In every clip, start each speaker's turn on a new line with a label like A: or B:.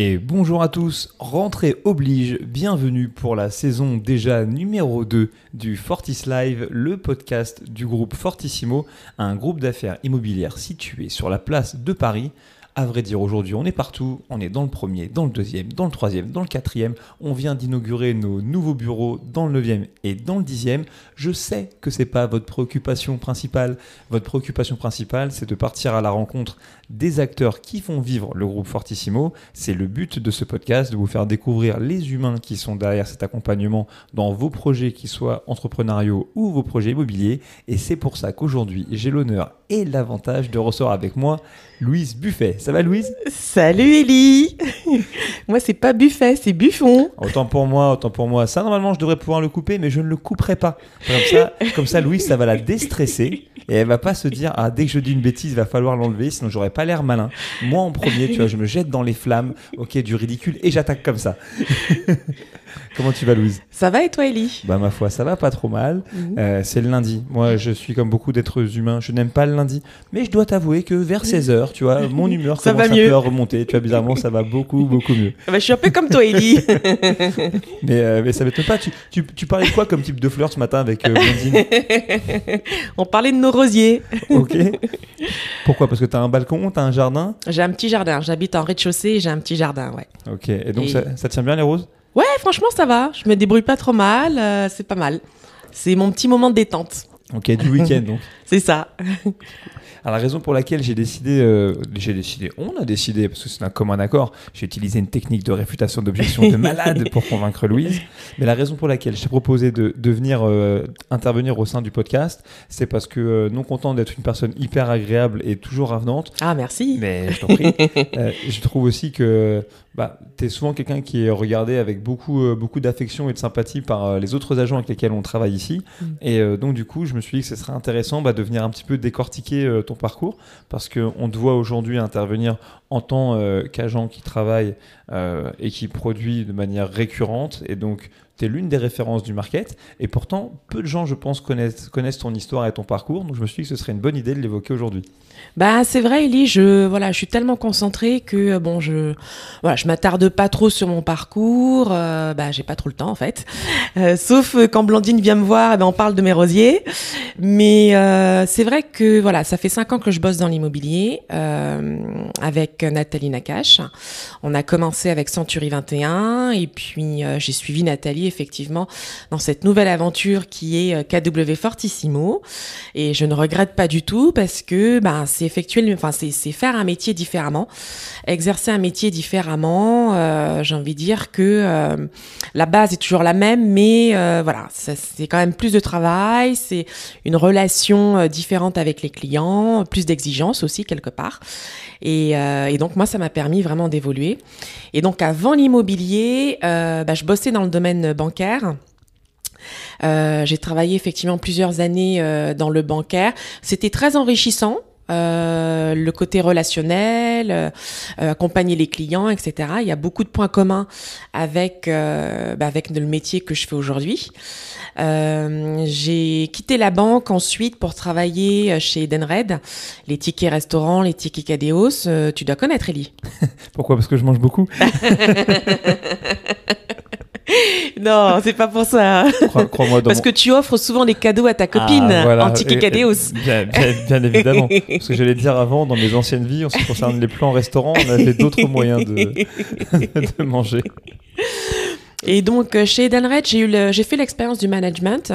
A: Et bonjour à tous, rentrée oblige, bienvenue pour la saison déjà numéro 2 du Fortis Live, le podcast du groupe Fortissimo, un groupe d'affaires immobilières situé sur la place de Paris. À vrai dire, aujourd'hui, on est partout. On est dans le premier, dans le deuxième, dans le troisième, dans le quatrième. On vient d'inaugurer nos nouveaux bureaux dans le neuvième et dans le dixième. Je sais que c'est pas votre préoccupation principale. Votre préoccupation principale, c'est de partir à la rencontre des acteurs qui font vivre le groupe Fortissimo. C'est le but de ce podcast, de vous faire découvrir les humains qui sont derrière cet accompagnement dans vos projets, qu'ils soient entrepreneuriaux ou vos projets immobiliers. Et c'est pour ça qu'aujourd'hui, j'ai l'honneur et l'avantage de recevoir avec moi Louise Buffet. Ça va Louise?
B: Salut Ellie Moi c'est pas Buffet, c'est Buffon.
A: Autant pour moi, autant pour moi. Ça normalement je devrais pouvoir le couper mais je ne le couperai pas. Comme ça, comme ça Louise ça va la déstresser et elle va pas se dire ah dès que je dis une bêtise il va falloir l'enlever sinon j'aurais pas l'air malin. Moi en premier, tu vois, je me jette dans les flammes, ok, du ridicule et j'attaque comme ça. Comment tu vas, Louise?
B: Ça va et toi, Ellie
A: Bah, ma foi, ça va pas trop mal.
B: Mhm.
A: Euh, c'est le lundi. Moi, je suis comme beaucoup d'êtres humains. Je n'aime pas le lundi. Mais je dois t'avouer que vers 16h, tu vois, mon humeur
B: Ça
A: commence
B: va
A: un
B: mieux.
A: peu à remonter. Tu vois, bizarrement, ça va beaucoup, beaucoup mieux.
B: Ah bah, Je suis un peu comme toi, Ellie.
A: Mais, euh, mais ça m'étonne pas. Tu, tu, tu parlais de quoi comme type de fleurs ce matin avec euh, Blondine?
B: On parlait de nos rosiers.
A: Ok. Pourquoi? Parce que t'as un balcon, t'as un jardin?
B: J'ai un petit jardin. J'habite en rez-de-chaussée et j'ai un petit jardin, ouais.
A: Ok. Et donc,
B: Et-
A: Ça, ça tient bien les roses?
B: Ouais, franchement, ça va. Je me débrouille pas trop mal. euh, c'est pas mal. C'est mon petit moment de détente.
A: Ok, du week-end donc.
B: C'est ça.
A: Alors, la raison pour laquelle j'ai décidé, euh, j'ai décidé, on a décidé, parce que c'est un commun accord, j'ai utilisé une technique de réfutation d'objection de malade pour convaincre Louise. Mais la raison pour laquelle je t'ai proposé de, de venir euh, intervenir au sein du podcast, c'est parce que, euh, non content d'être une personne hyper agréable et toujours avenante,
B: Ah, merci.
A: mais je t'en prie, je trouve aussi que bah, tu es souvent quelqu'un qui est regardé avec beaucoup, beaucoup d'affection et de sympathie par les autres agents avec lesquels on travaille ici.
B: Mm.
A: Et donc, du coup, je me suis dit que ce serait intéressant bah, de venir un petit peu décortiquer euh, ton parcours parce qu'on te voit aujourd'hui intervenir en tant euh, qu'agent qui travaille euh, et qui produit de manière récurrente. Et donc, tu es l'une des références du market. Et pourtant, peu de gens, je pense, connaissent, connaissent ton histoire et ton parcours. Donc, je me suis dit que ce serait une bonne idée de l'évoquer aujourd'hui.
B: Bah c'est vrai Ellie, je voilà, je suis tellement concentrée que euh, bon je voilà, je m'attarde pas trop sur mon parcours, euh, bah j'ai pas trop le temps en fait. Euh, sauf euh, quand Blandine vient me voir, eh ben on parle de mes rosiers. Mais c'est vrai que voilà, ça fait cinq ans que je bosse dans l'immobilier avec Nathalie Nakache. On a commencé avec Century 21 et puis j'ai suivi Nathalie effectivement dans cette nouvelle aventure qui est euh, KW Fortissimo. Et je ne regrette pas du tout parce que ben c'est effectuer enfin c'est faire un métier différemment exercer un métier différemment euh, j'ai envie de dire que euh, la base est toujours la même mais voilà c'est quand même plus de travail c'est une relation différente avec les clients plus d'exigences aussi quelque part. Et, donc moi ça m'a permis vraiment d'évoluer. Et donc avant l'immobilier bah, je bossais dans le domaine bancaire euh, j'ai travaillé effectivement plusieurs années euh, dans le bancaire. C'était très enrichissant. euh, le côté relationnel, accompagner les clients, etc. Il y a beaucoup de points communs avec bah, avec le métier que je fais aujourd'hui. J'ai quitté la banque ensuite pour travailler chez Edenred, les tickets restaurants, les tickets Cadeos. Tu dois connaître Ellie.
A: Pourquoi? Parce que je mange beaucoup
B: Non, c'est pas pour ça.
A: Crois- dans
B: Parce
A: mon-
B: que tu offres souvent des cadeaux à ta copine
A: Ah, voilà.
B: en ticket
A: Et-
B: Cadeos.
A: Bien, bien- bien évidemment. Parce que j'allais dire avant, dans mes anciennes vies, en ce qui concerne les plans restaurants, on avait d'autres moyens de, de manger.
B: Et donc euh, chez Edenred, j'ai eu le- j'ai fait l'expérience du management.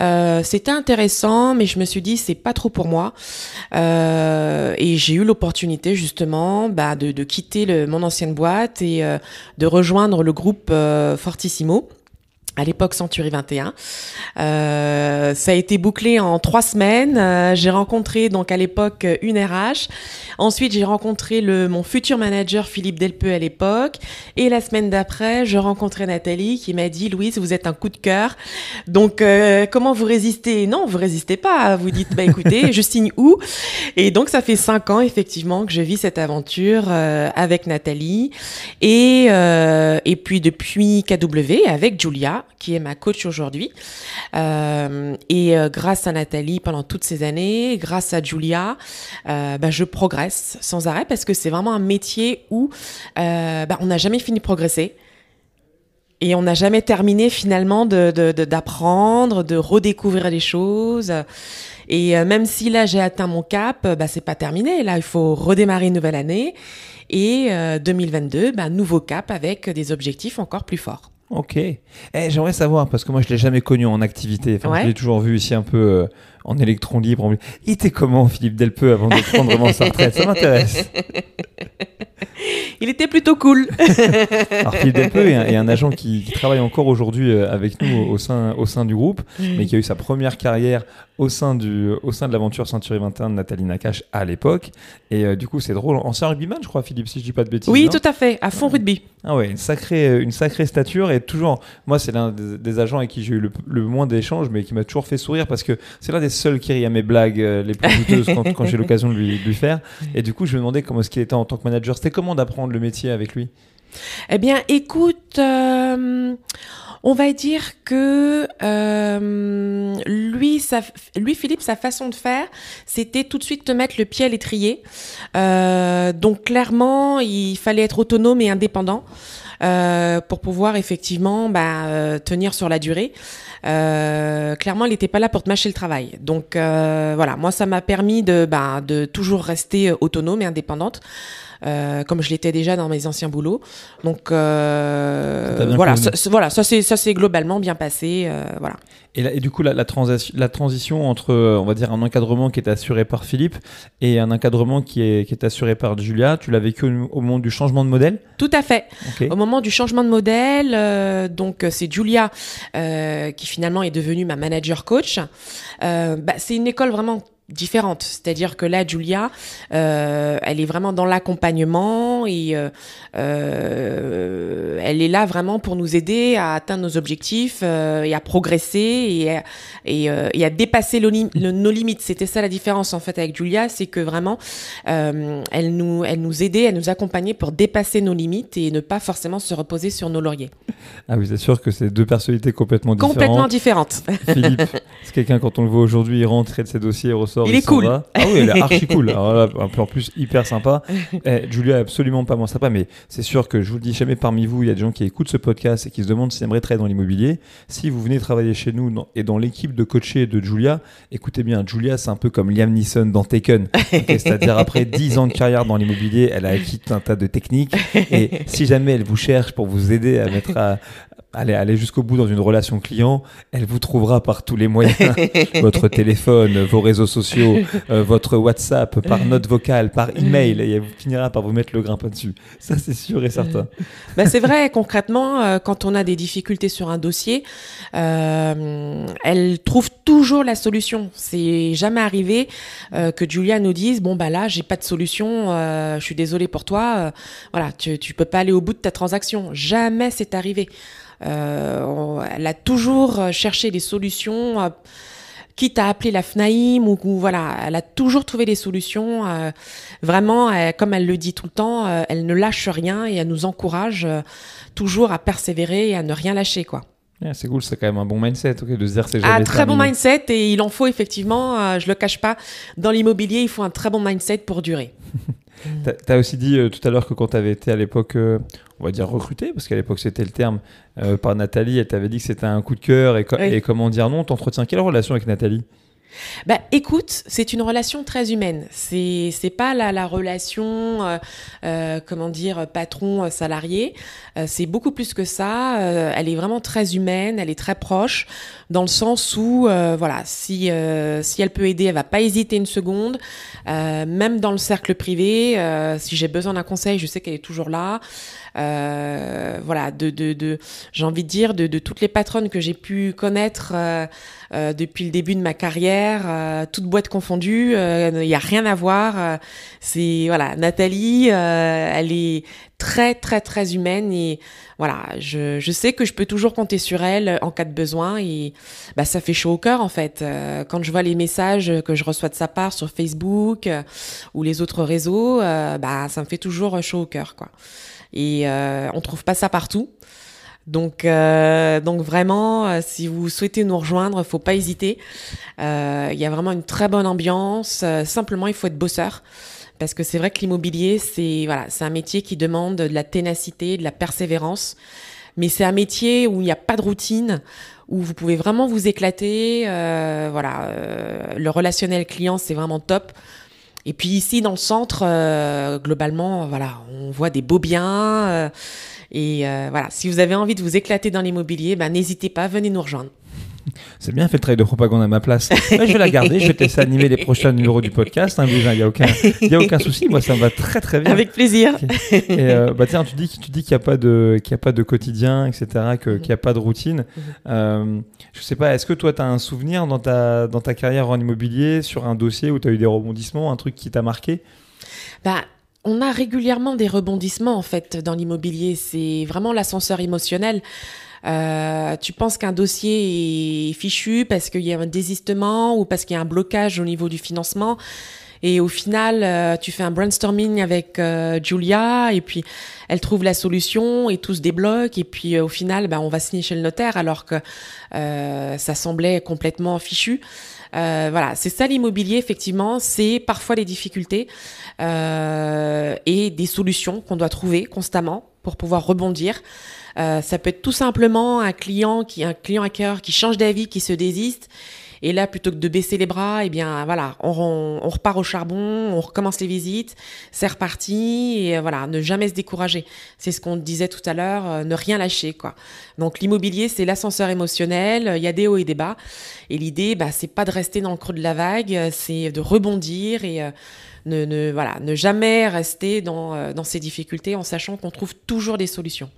B: Euh, C'était intéressant, mais je me suis dit c'est pas trop pour moi. Euh, et j'ai eu l'opportunité justement bah, de, de quitter le, mon ancienne boîte et euh, de rejoindre le groupe euh, Fortissimo. À l'époque Century 21. Euh, ça a été bouclé en trois semaines. Euh, j'ai rencontré donc à l'époque une RH. Ensuite, j'ai rencontré le, mon futur manager Philippe Delpeux à l'époque. Et la semaine d'après, je rencontrais Nathalie qui m'a dit Louise, vous êtes un coup de cœur. Donc, euh, comment vous résistez? Non, vous résistez pas. Vous dites, bah écoutez, je signe où? Et donc, ça fait cinq ans effectivement que je vis cette aventure euh, avec Nathalie et euh, et puis depuis KW avec Julia Qui est ma coach aujourd'hui. Euh, et euh, grâce à Nathalie pendant toutes ces années, grâce à Julia, euh, bah, je progresse sans arrêt parce que c'est vraiment un métier où bah, on n'a jamais fini de progresser. Et on n'a jamais terminé finalement d'apprendre, de, redécouvrir les choses. Et même si là j'ai atteint mon cap, bah, c'est pas terminé. Là, il faut redémarrer une nouvelle année. Et euh, 2022, bah, nouveau cap avec des objectifs encore plus forts.
A: Ok. Eh, J'aimerais savoir, parce que moi je l'ai jamais connu en activité. Enfin,
B: Ouais.
A: Je l'ai toujours vu ici un peu euh, en électron libre. en- Il était comment Philippe Delpeux avant de prendre vraiment sa retraite? Ça m'intéresse.
B: Il était plutôt cool.
A: Alors Philippe Delpeux est un, est un agent qui, qui travaille encore aujourd'hui euh, avec nous au, au sein, au sein du groupe, mais qui a eu sa première carrière au sein, du, au sein de l'aventure Ceinture 21 de Nathalie Nakache à l'époque. Et euh, du coup, c'est drôle. Ancien rugbyman, je crois, Philippe, si je dis pas de bêtises.
B: Oui, tout à fait, à fond rugby.
A: Ah ouais, une sacrée, une sacrée stature et toujours, moi c'est l'un des, des agents avec qui j'ai eu le, le moins d'échanges mais qui m'a toujours fait sourire parce que c'est l'un des seuls qui rit à mes blagues euh, les plus douteuses quand, quand j'ai l'occasion de lui, de lui faire. Et du coup je me demandais comment est-ce qu'il était en tant que manager. C'était comment d'apprendre le métier avec lui?
B: Eh bien, écoute, euh, on va dire que euh, lui, sa, lui, Philippe, sa façon de faire, c'était tout de suite te mettre le pied à l'étrier. Euh, donc clairement, il fallait être autonome et indépendant. euh, pour pouvoir effectivement bah, euh, tenir sur la durée. Clairement, il n'était pas là pour te mâcher le travail. Donc voilà, moi, ça m'a permis de, bah, de toujours rester autonome et indépendante. Euh, comme je l'étais déjà dans mes anciens boulots. Donc euh, voilà, ça, voilà, ça c'est ça c'est globalement bien passé. euh, voilà.
A: et, là- et du coup la, la, transi- la transition entre euh, on va dire un encadrement qui est assuré par Philippe et un encadrement qui est, qui est assuré par Julia, tu l'as vécu au, au moment du changement de modèle?
B: Tout à fait.
A: Ok.
B: Au moment du changement de modèle, euh, donc c'est Julia euh, qui finalement est devenue ma manager coach. Euh, bah, c'est une école vraiment différente, c'est-à-dire que là, Julia, euh, elle est vraiment dans l'accompagnement et euh, euh, elle est là vraiment pour nous aider à atteindre nos objectifs euh, et à progresser et à, et, euh, et à dépasser nos lim- le- nos limites. C'était ça la différence en fait avec Julia, c'est que vraiment euh, elle nous elle nous aidait, elle nous accompagnait pour dépasser nos limites et ne pas forcément se reposer sur nos lauriers.
A: Ah oui, c'est sûr que c'est deux personnalités complètement différentes.
B: Complètement différentes.
A: Philippe, c'est quelqu'un quand on le voit aujourd'hui, il rentre, traite ses dossiers, il ressort.
B: Il est cool.
A: va. Ah oui, il est archi cool. Alors là, en plus, hyper sympa. Eh, Julia est absolument pas moins sympa, mais c'est sûr que je vous le dis jamais parmi vous, il y a des gens qui écoutent ce podcast et qui se demandent s'ils aimeraient travailler dans l'immobilier. Si vous venez travailler chez nous dans- et dans l'équipe de coachés de Julia, écoutez bien, Julia, c'est un peu comme Liam Neeson dans Taken. C'est-à-dire après 10 ans de carrière dans l'immobilier, elle a acquis un tas de techniques. Et si jamais elle vous cherche pour vous aider à mettre à, aller, aller jusqu'au bout dans une relation client, elle vous trouvera par tous les moyens. votre téléphone, vos réseaux sociaux, euh, votre WhatsApp, par note vocale, par email, et elle finira par vous mettre le grimpin dessus. Ça, c'est sûr et certain.
B: Bah, c'est vrai, concrètement, euh, quand on a des difficultés sur un dossier, euh, elle trouve toujours la solution. C'est jamais arrivé euh, que Julia nous dise bon bah là j'ai pas de solution, euh, je suis désolée pour toi, euh, voilà tu tu peux pas aller au bout de ta transaction. Jamais c'est arrivé. Euh, on- elle a toujours euh, cherché des solutions. euh, quitte à appeler la FNAIM ou, ou voilà, elle a toujours trouvé des solutions. euh, vraiment, comme elle le dit tout le temps, euh, elle ne lâche rien et elle nous encourage euh, toujours à persévérer et à ne rien lâcher, quoi.
A: Ouais, c'est cool, c'est quand même un bon mindset, de se dire c'est
B: Ah,
A: jamais
B: très bon mindset et il en faut effectivement. je le cache pas. Dans l'immobilier, il faut un très bon mindset pour durer.
A: T'as- T'as aussi dit euh, tout à l'heure que quand t'avais été à l'époque, euh, on va dire recruté, parce qu'à l'époque c'était le terme, euh, par Nathalie, elle t'avait dit que c'était un coup de cœur et, co-
B: Oui.
A: et comment dire non. T'entretiens quelle relation avec Nathalie?
B: Bah, écoute, c'est une relation très humaine. C'est c'est pas la, la relation, euh, euh, comment dire, patron salarié. Euh, c'est beaucoup plus que ça. Elle est vraiment très humaine. Elle est très proche, dans le sens où, euh, voilà, si euh, si elle peut aider, elle va pas hésiter une seconde. Euh, même dans le cercle privé, si j'ai besoin d'un conseil, je sais qu'elle est toujours là. Voilà, de, j'ai envie de dire de, de toutes les patronnes que j'ai pu connaître depuis le début de ma carrière, toutes boîtes confondues, il n'y a rien à voir. c'est voilà, Nathalie, elle est très très très humaine et voilà, je, je sais que je peux toujours compter sur elle en cas de besoin et bah ça fait chaud au cœur en fait Euh, quand je vois les messages que je reçois de sa part sur Facebook euh, ou les autres réseaux, euh, bah ça me fait toujours chaud au cœur quoi. Et euh, on trouve pas ça partout. Donc, euh, donc vraiment, euh, si vous souhaitez nous rejoindre, faut pas hésiter. Euh, Il y a vraiment une très bonne ambiance. Euh, simplement, il faut être bosseur. Parce que c'est vrai que l'immobilier, c'est voilà, c'est un métier qui demande de la ténacité, de la persévérance. Mais c'est un métier où il n'y a pas de routine, où vous pouvez vraiment vous éclater. Euh, voilà, euh, le relationnel client, c'est vraiment top. Et puis ici, dans le centre, euh, globalement, voilà, on voit des beaux biens. et voilà, si vous avez envie de vous éclater dans l'immobilier, ben, n'hésitez pas, venez nous rejoindre.
A: C'est bien fait le travail de propagande à ma place. Ouais, je vais la garder, je vais te laisser animer les prochains numéros du podcast. hein, Il n'y a, aucun, y a aucun souci, moi ça me va très très bien.
B: Avec plaisir.
A: Et euh, bah tiens, tu dis, tu dis qu'il n'y a, pas de- qu'il y a pas de quotidien, etc., que-
B: Mhm.
A: qu'il n'y a pas de routine. Euh, je sais pas, est-ce que toi tu as un souvenir dans ta, dans ta carrière en immobilier sur un dossier où tu as eu des rebondissements, un truc qui t'a marqué?
B: Bah, on a régulièrement des rebondissements en fait dans l'immobilier. C'est vraiment l'ascenseur émotionnel. Euh, tu penses qu'un dossier est fichu parce qu'il y a un désistement ou parce qu'il y a un blocage au niveau du financement? Et au final, euh, tu fais un brainstorming avec euh, Julia et puis elle trouve la solution et tout se débloque. Et puis au final, bah, on va signer chez le notaire alors que ça semblait complètement fichu. Voilà, c'est ça l'immobilier, effectivement. C'est parfois les difficultés et des solutions qu'on doit trouver constamment pour pouvoir rebondir. Euh, ça peut être tout simplement un client qui, un client acquéreur qui change d'avis, qui se désiste. Et là, plutôt que de baisser les bras, eh bien, voilà, on, on- repart au charbon, on recommence les visites, c'est reparti, et euh, voilà, ne jamais se décourager. C'est ce qu'on disait tout à l'heure, euh, ne rien lâcher, quoi. Donc, l'immobilier, c'est l'ascenseur émotionnel, il y a des hauts et des bas. Et l'idée, bah, c'est pas de rester dans le creux de la vague, c'est de rebondir et ne, voilà, ne jamais rester dans, euh, dans ces difficultés en sachant qu'on trouve toujours des solutions.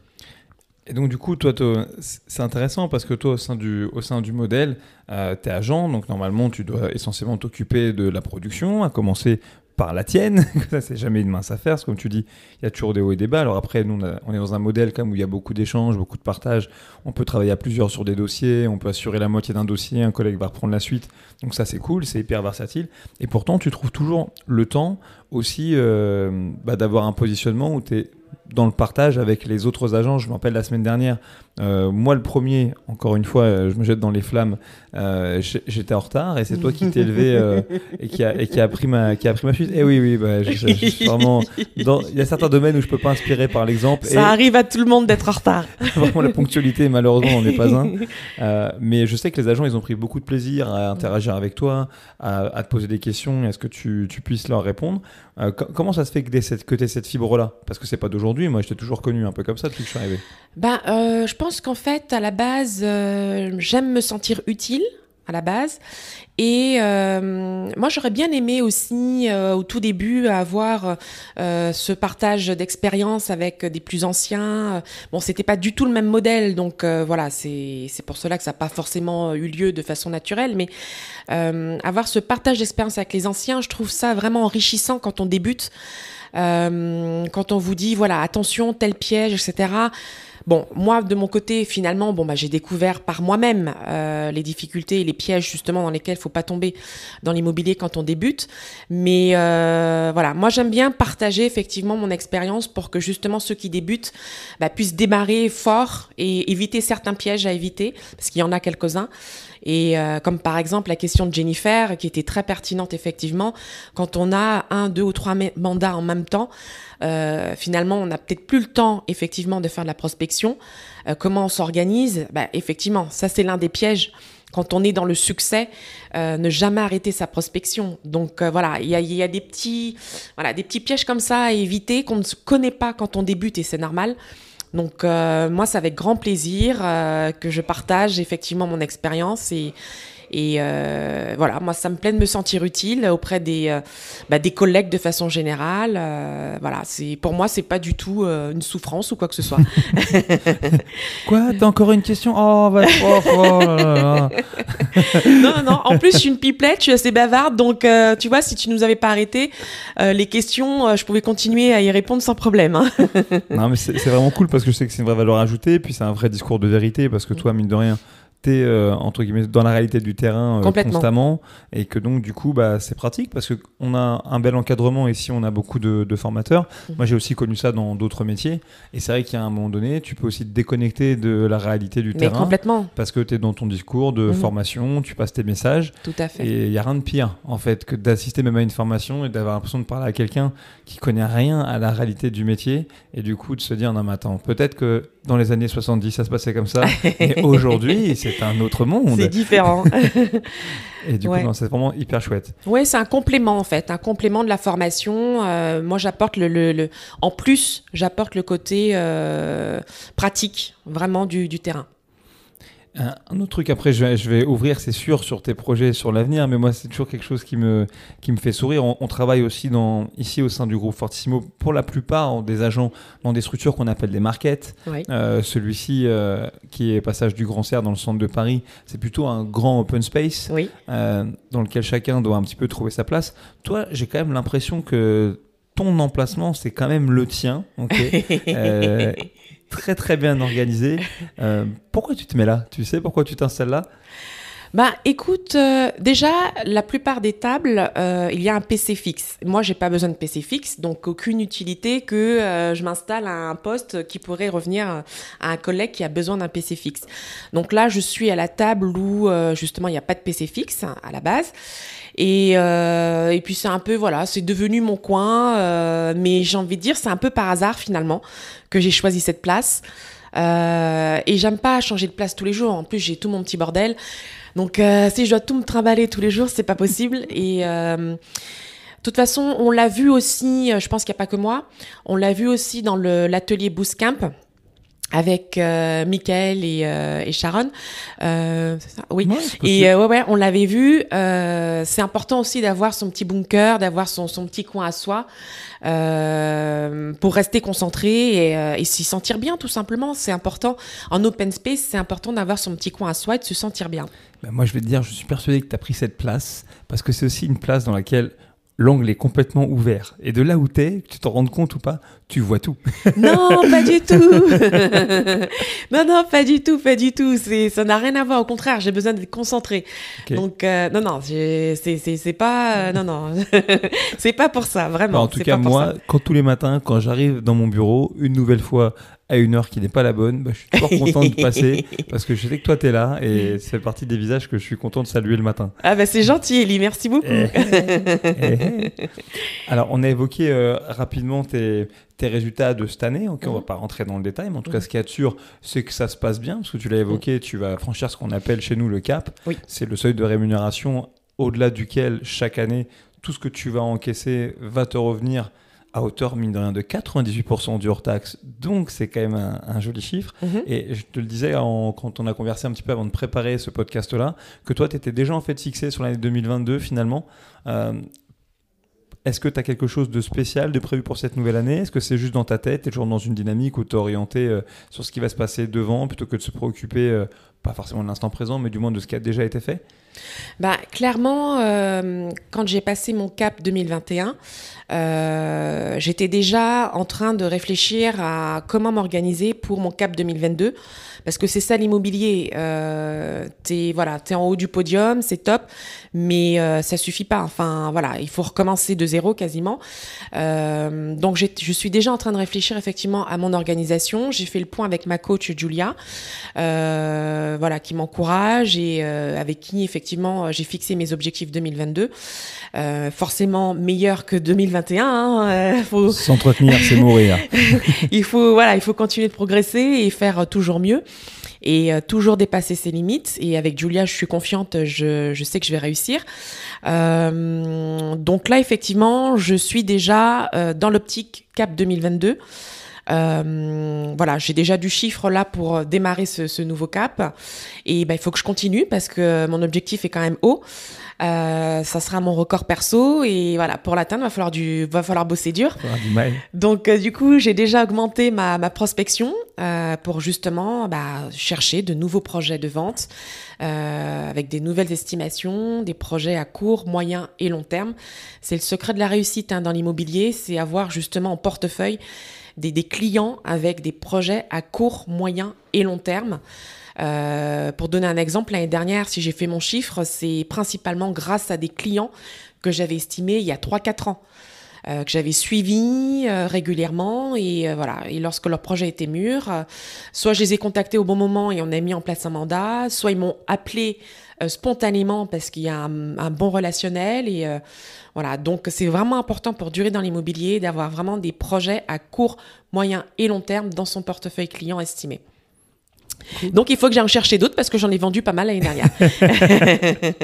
A: Et donc, du coup, toi, c'est intéressant parce que toi, au sein du, au sein du modèle, euh, tu es agent, donc normalement, tu dois essentiellement t'occuper de la production, à commencer par la tienne. ça, c'est jamais une mince affaire. Comme tu dis, il y a toujours des hauts et des bas. Alors après, nous, on est dans un modèle comme où il y a beaucoup d'échanges, beaucoup de partage. On peut travailler à plusieurs sur des dossiers, on peut assurer la moitié d'un dossier, un collègue va reprendre la suite. Donc ça, c'est cool, c'est hyper versatile. Et pourtant, tu trouves toujours le temps aussi euh, bah, d'avoir un positionnement où tu es dans le partage avec les autres agents. Je me rappelle la semaine dernière, euh, moi le premier, encore une fois, euh, je me jette dans les flammes, euh, j'étais en retard et c'est toi qui t'es élevé euh, et, qui a, et qui a pris ma, qui a pris ma fuite. Et oui, oui, bah, je, je- je suis vraiment. dans- Il y a certains domaines où je peux pas inspirer par l'exemple.
B: Ça arrive à tout le monde d'être en retard.
A: Vraiment, la ponctualité, malheureusement, n'en est pas un. Mais je sais que les agents, ils ont pris beaucoup de plaisir à interagir avec toi, à, à te poser des questions à ce que tu, tu puisses leur répondre. Co- comment ça se fait que tu cette, t'aies cette fibre-là? Parce que c'est pas d'aujourd'hui. Moi, je t'ai toujours connu un peu comme ça depuis que je suis arrivé.
B: Ben, euh, je pense qu'en fait, à la base, euh, j'aime me sentir utile à la base. Et euh, moi, j'aurais bien aimé aussi, au tout début, avoir ce partage d'expérience avec des plus anciens. Bon, c'était pas du tout le même modèle, donc voilà, c'est pour cela que ça n'a pas forcément eu lieu de façon naturelle. Mais avoir ce partage d'expérience avec les anciens, je trouve ça vraiment enrichissant quand on débute. Euh, quand on vous dit, voilà, attention, tel piège, etc. Bon, moi, de mon côté, finalement, bon, bah, j'ai découvert par moi-même euh, les difficultés et les pièges justement dans lesquels il faut pas tomber dans l'immobilier quand on débute. Mais euh, voilà, moi, j'aime bien partager effectivement mon expérience pour que justement ceux qui débutent bah, puissent démarrer fort et éviter certains pièges à éviter, parce qu'il y en a quelques-uns. Et comme par exemple la question de Jennifer, qui était très pertinente effectivement, quand on a un, deux ou trois ma- mandats en même temps, euh, finalement on n'a peut-être plus le temps effectivement de faire de la prospection. Euh, comment on s'organise? Bah, Effectivement, ça c'est l'un des pièges. Quand on est dans le succès, euh, ne jamais arrêter sa prospection. Donc voilà, il y a, des petits, voilà, des petits pièges comme ça à éviter qu'on ne se connaît pas quand on débute et c'est normal. Donc moi, c'est avec grand plaisir que je partage effectivement mon expérience et et euh, voilà, moi, ça me plaît de me sentir utile auprès des euh, bah, des collègues de façon générale. Euh, voilà, c'est pour moi, c'est pas du tout euh, une souffrance ou quoi que ce soit.
A: Quoi T'as encore une question? Oh, va oh, oh là là là.
B: non, non, non. En plus, je suis une pipelette, je suis assez bavarde, donc euh, tu vois, si tu nous avais pas arrêté, euh, les questions, euh, je pouvais continuer à y répondre sans problème. hein.
A: Non, mais c'est c'est vraiment cool parce que je sais que c'est une vraie valeur ajoutée. Puis c'est un vrai discours de vérité parce que toi, mine de rien, tu es euh, entre guillemets dans la réalité du terrain euh,
B: Complètement.
A: constamment et que donc du coup bah, c'est pratique parce qu'on a un bel encadrement ici on a beaucoup de, de formateurs
B: Mhm.
A: moi j'ai aussi connu ça dans d'autres métiers et c'est vrai qu'à un moment donné tu peux aussi te déconnecter de la réalité du
B: Mais
A: terrain
B: complètement,
A: parce que tu es dans ton discours de
B: Mhm.
A: formation tu passes tes messages
B: tout à fait.
A: et il y a rien de pire en fait que d'assister même à une formation et d'avoir l'impression de parler à quelqu'un qui connaît rien à la réalité du métier et du coup de se dire non mais attends peut-être que dans les années 70 ça se passait comme ça mais aujourd'hui c'est un autre monde
B: C'est différent.
A: et du coup c'est vraiment hyper chouette
B: Oui, c'est un complément en fait, un complément de la formation. Euh, moi, j'apporte le, le, le- en plus, j'apporte le côté euh, pratique, vraiment du, du terrain.
A: Un, autre truc, après, je vais, je vais ouvrir, c'est sûr, sur tes projets sur l'avenir, mais moi, c'est toujours quelque chose qui me, qui me fait sourire. On, on travaille aussi dans, ici au sein du groupe Fortissimo, pour la plupart des agents dans des structures qu'on appelle des markets.
B: Oui.
A: Euh, Celui-ci, euh, qui est passage du Grand Serre dans le centre de Paris, c'est plutôt un grand open space
B: Oui.
A: euh, dans lequel chacun doit un petit peu trouver sa place. Toi, j'ai quand même l'impression que ton emplacement, c'est quand même le tien. ok Euh, très très bien organisé. Euh, pourquoi tu te mets là? Tu sais pourquoi tu t'installes là?
B: Bah, écoute, euh, déjà, la plupart des tables, euh, il y a un PC fixe. Moi, j'ai pas besoin de PC fixe, donc aucune utilité que euh, je m'installe à un poste qui pourrait revenir à un collègue qui a besoin d'un PC fixe. Donc là, je suis à la table où justement il n'y a pas de PC fixe à la base. Et, euh, et puis c'est un peu voilà, c'est devenu mon coin, euh, mais j'ai envie de dire c'est un peu par hasard finalement que j'ai choisi cette place. Euh, et j'aime pas changer de place tous les jours. En plus, j'ai tout mon petit bordel. Donc, euh, si je dois tout me trimballer tous les jours, c'est pas possible. Et euh, de toute façon, on l'a vu aussi, euh, je pense qu'il n'y a pas que moi, on l'a vu aussi dans l'atelier Boost Camp avec euh, Michael et, euh, et Sharon. Euh, ça oui.
A: Ouais.
B: Et euh, ouais, ouais, on l'avait vu. Euh, c'est important aussi d'avoir son petit bunker, d'avoir son, son petit coin à soi pour rester concentré et, et s'y sentir bien, tout simplement. C'est important. En open space, c'est important d'avoir son petit coin à soi et de se sentir bien.
A: Bah, moi, je vais te dire, je suis persuadé que tu as pris cette place parce que c'est aussi une place dans laquelle l'angle est complètement ouvert. Et de là où tu es, que tu t'en rends compte ou pas, tu vois tout.
B: Non, pas du tout. non, non, pas du tout, pas du tout. C'est, ça n'a rien à voir. Au contraire, j'ai besoin d'être concentré.
A: Ok.
B: Donc, euh, non, non, c'est, c'est, c'est pas, euh, non, non, c'est pas pour ça, vraiment.
A: Bah, en tout
B: c'est
A: cas, moi, quand tous les matins, quand j'arrive dans mon bureau, une nouvelle fois à une heure qui n'est pas la bonne, bah, je suis toujours content de passer parce que je sais que toi, tu es là et fait partie des visages que je suis content de saluer le matin.
B: Ah bah c'est gentil, Ellie, merci beaucoup.
A: Eh, eh, eh. Alors, on a évoqué euh, rapidement tes, tes résultats de cette année. Ok, on va
B: Mhm.
A: pas rentrer dans le détail, mais en tout cas,
B: Mhm.
A: ce qu'il y a de sûr, c'est que ça se passe bien, parce que tu l'as évoqué, tu vas franchir ce qu'on appelle chez nous le cap.
B: Oui.
A: C'est le seuil de rémunération au-delà duquel chaque année, tout ce que tu vas encaisser va te revenir à hauteur, mine de rien, de 98% du hors-taxe. Donc, c'est quand même un, un joli chiffre.
B: Mhm.
A: Et je te le disais en- quand on a conversé un petit peu avant de préparer ce podcast-là, que toi, tu étais déjà en fait fixé sur l'année 2022 finalement. Euh, Est-ce que tu as quelque chose de spécial de prévu pour cette nouvelle année? Est-ce que c'est juste dans ta tête Tu es toujours dans une dynamique où tu es orienté euh, sur ce qui va se passer devant plutôt que de se préoccuper, euh, pas forcément de l'instant présent, mais du moins de ce qui a déjà été fait
B: Bah, clairement, euh, quand j'ai passé mon cap 2021, euh, j'étais déjà en train de réfléchir à comment m'organiser pour mon cap 2022. Parce que c'est ça l'immobilier. Euh, t'es voilà, es en haut du podium, c'est top, mais euh, ça suffit pas. Enfin voilà, il faut recommencer de zéro quasiment. Donc je suis déjà en train de réfléchir effectivement à mon organisation. J'ai fait le point avec ma coach Julia, voilà, qui m'encourage et euh, avec qui effectivement j'ai fixé mes objectifs 2022. Euh, forcément meilleur que 2021. Hein, euh, faut,
A: S'entretenir, c'est mourir.
B: il faut voilà, il faut continuer de progresser et faire euh, toujours mieux et euh, toujours dépasser ses limites. Et avec Julia, je suis confiante, je, je sais que je vais réussir. Euh, donc là, effectivement, je suis déjà euh, dans l'optique Cap 2022. Euh, voilà, j'ai déjà du chiffre là pour démarrer ce, ce nouveau cap. Et ben, il faut que je continue parce que mon objectif est quand même haut. Euh, ça sera mon record perso et voilà, pour l'atteindre, va falloir du, va falloir bosser dur.
A: Faudra du mal.
B: Donc euh, du coup, j'ai déjà augmenté ma, ma prospection euh, pour justement bah, chercher de nouveaux projets de vente euh, avec des nouvelles estimations, des projets à court, moyen et long terme. C'est le secret de la réussite hein, dans l'immobilier, c'est avoir justement en portefeuille des, clients avec des projets à court, moyen et long terme. Euh, pour donner un exemple, l'année dernière, si j'ai fait mon chiffre, c'est principalement grâce à des clients que j'avais estimés il y a 3-4 ans. Euh, que j'avais suivis euh, régulièrement et voilà et lorsque leur projet était mûr soit je les ai contactés au bon moment et on a mis en place un mandat soit ils m'ont appelé euh, spontanément parce qu'il y a un, un bon relationnel et euh, voilà donc c'est vraiment important pour durer dans l'immobilier d'avoir vraiment des projets à court moyen et long terme dans son portefeuille client estimé donc il faut que j'aille en chercher d'autres parce que j'en ai vendu pas mal l'année dernière.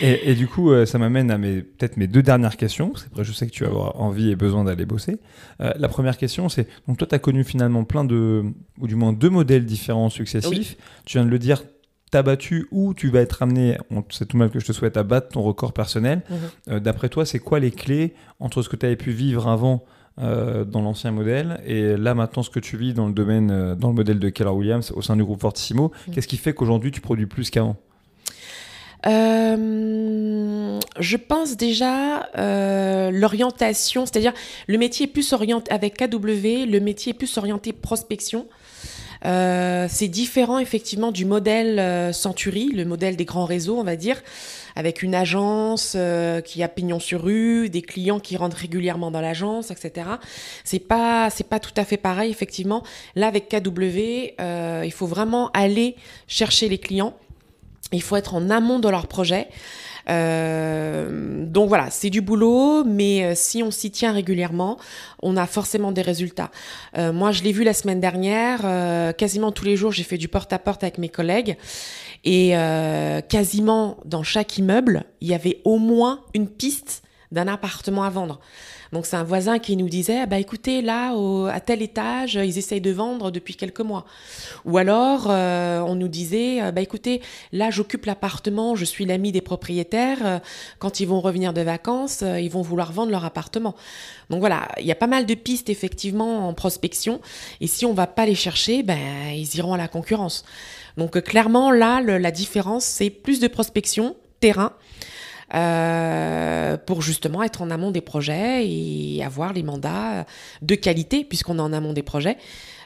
A: Et, et du coup, euh, ça m'amène à mes peut-être mes deux dernières questions, parce qu'après je sais que tu vas avoir envie et besoin d'aller bosser. Euh, la première question, c'est donc toi, tu as connu finalement plein de, ou du moins deux modèles différents successifs. Tu viens de le dire, t'as battu ou tu vas être amené, c'est tout mal que je te souhaite, à battre ton record personnel.
B: Mhm.
A: Euh, D'après toi, c'est quoi les clés entre ce que tu avais pu vivre avant euh, dans l'ancien modèle et là maintenant ce que tu vis dans le domaine, euh, dans le modèle de Keller Williams au sein du groupe Fortissimo?
B: Mhm.
A: Qu'est-ce qui fait qu'aujourd'hui tu produis plus qu'avant?
B: Euh, je pense déjà euh, l'orientation, c'est-à-dire le métier est plus orienté avec KW, le métier est plus orienté prospection. Euh, c'est différent effectivement du modèle euh, Century, le modèle des grands réseaux, on va dire, avec une agence euh, qui a pignon sur rue, des clients qui rentrent régulièrement dans l'agence, etc. C'est pas c'est pas tout à fait pareil effectivement. Là avec KW, euh, il faut vraiment aller chercher les clients. Il faut être en amont de leur projet. Euh, donc voilà, c'est du boulot, mais euh, si on s'y tient régulièrement, on a forcément des résultats. Euh, moi, je l'ai vu la semaine dernière, quasiment tous les jours, j'ai fait du porte-à-porte avec mes collègues, et quasiment dans chaque immeuble, il y avait au moins une piste d'un appartement à vendre. Donc c'est un voisin qui nous disait, ah bah écoutez, là, au- à tel étage, ils essayent de vendre depuis quelques mois. Ou alors, euh, on nous disait, euh, bah écoutez, là, j'occupe l'appartement, je suis l'ami des propriétaires. euh, Quand ils vont revenir de vacances, euh, ils vont vouloir vendre leur appartement. Donc voilà, il y a pas mal de pistes effectivement en prospection. Et si on va pas les chercher, ben ils iront à la concurrence. Donc clairement, là, la différence, c'est plus de prospection, terrain. Euh, pour justement être en amont des projets et avoir les mandats de qualité puisqu'on est en amont des projets.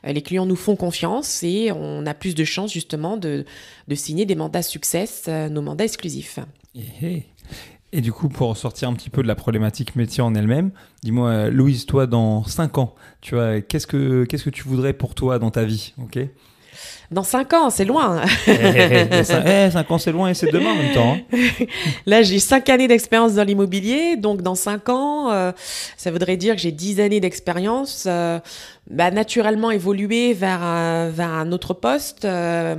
B: Euh, Les clients nous font confiance et on a plus de chances justement de, de signer des mandats success, euh, nos mandats exclusifs.
A: Et, et- et du coup, pour sortir un petit peu de la problématique métier en elle-même, dis-moi, Louise, toi, dans 5 ans, tu vois, qu'est-ce que qu'est-ce que tu voudrais pour toi dans ta vie, ok?
B: Dans cinq ans, c'est loin.
A: Eh, 5 ans, c'est loin et c'est demain en même temps. hein.
B: Là, j'ai cinq années d'expérience dans l'immobilier, donc dans cinq ans, euh, ça voudrait dire que j'ai dix années d'expérience. euh, bah, naturellement évoluer vers un, vers un autre poste. euh,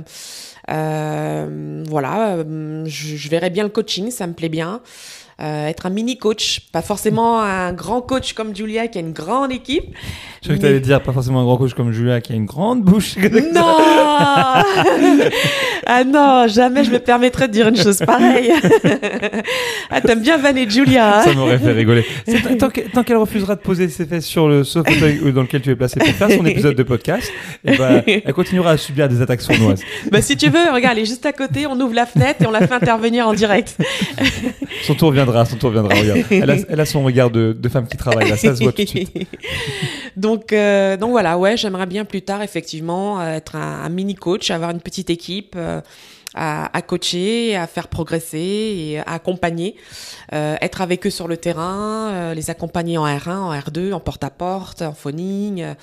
B: voilà, euh, je, je verrais bien le coaching, ça me plaît bien. Euh, être un mini coach, pas forcément un grand coach comme Julia qui a une grande équipe.
A: Je crois que tu allais dire pas forcément un grand coach comme Julia qui a une grande bouche.
B: Non Ah non, jamais je me permettrais de dire une chose pareille. ah, t'aimes bien vanner Julia. hein
A: Ça m'aurait fait rigoler. Tant que- tant qu'elle refusera de poser ses fesses sur le sofa dans lequel tu es placé pour faire son épisode de podcast, eh ben, elle continuera à subir des attaques sournoises.
B: bah, si tu veux, regarde, elle est juste à côté, on ouvre la fenêtre et on la fait intervenir en direct.
A: Son tour viendra, son tour viendra. Regarde. Elle, a, elle a son regard de, de femme qui travaille, là, ça se voit tout de suite.
B: donc, euh, donc voilà, ouais, j'aimerais bien plus tard, effectivement, être un, un mini coach, avoir une petite équipe. euh, à, à coacher, à faire progresser et à accompagner, euh, être avec eux sur le terrain, euh, les accompagner en R1, en R2, en porte-à-porte, en phoning, euh,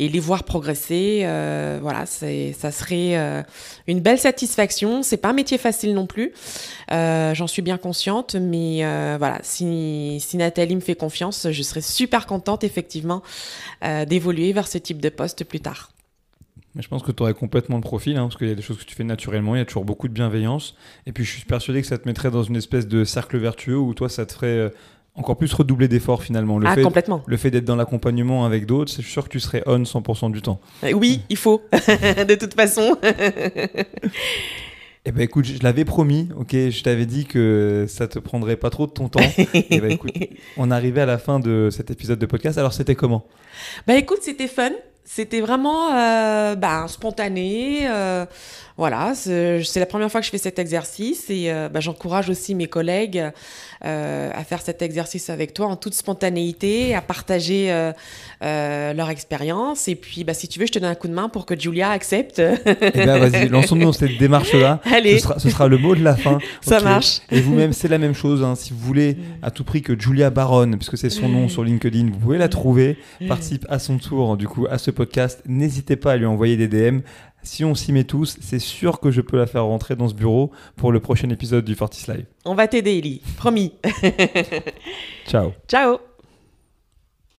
B: et les voir progresser. euh, voilà, ça serait euh, une belle satisfaction. C'est pas un métier facile non plus, euh, j'en suis bien consciente, mais euh, voilà, si, Nathalie me fait confiance, je serais super contente effectivement euh, d'évoluer vers ce type de poste plus tard.
A: Mais je pense que tu aurais complètement le profil, hein, parce qu'il y a des choses que tu fais naturellement, il y a toujours beaucoup de bienveillance. Et puis je suis persuadé que ça te mettrait dans une espèce de cercle vertueux où toi, ça te ferait euh, encore plus redoubler d'efforts finalement. Le
B: ah,
A: fait,
B: complètement.
A: le fait d'être dans l'accompagnement avec d'autres, c'est sûr que tu serais on 100% du temps.
B: Euh, Oui, il faut, de toute façon.
A: Eh ben écoute, je l'avais promis, ok, je t'avais dit que ça te prendrait pas trop de ton temps. Et ben écoute, on arrivait à la fin de cet épisode de podcast. Alors c'était comment?
B: Bah écoute, c'était fun. C'était vraiment euh, bah, spontané. euh, voilà, c'est la première fois que je fais cet exercice et euh, bah, j'encourage aussi mes collègues à faire cet exercice avec toi en toute spontanéité, à partager leur expérience. Et puis, bah, si tu veux, je te donne un coup de main pour que Julia accepte.
A: Eh bien, vas-y, lançons-nous dans cette démarche-là.
B: Allez,
A: Ce sera, ce sera le mot de la fin.
B: ça marche.
A: Et vous-même, c'est la même chose. hein. Si vous voulez à tout prix que Julia Baron, puisque c'est son nom sur LinkedIn, vous pouvez la trouver, participe à son tour du coup à ce podcast. N'hésitez pas à lui envoyer des DM. Si on s'y met tous, c'est sûr que je peux la faire rentrer dans ce bureau pour le prochain épisode du Fortis Live.
B: On va t'aider, Ellie. Promis.
A: Ciao.
B: Ciao.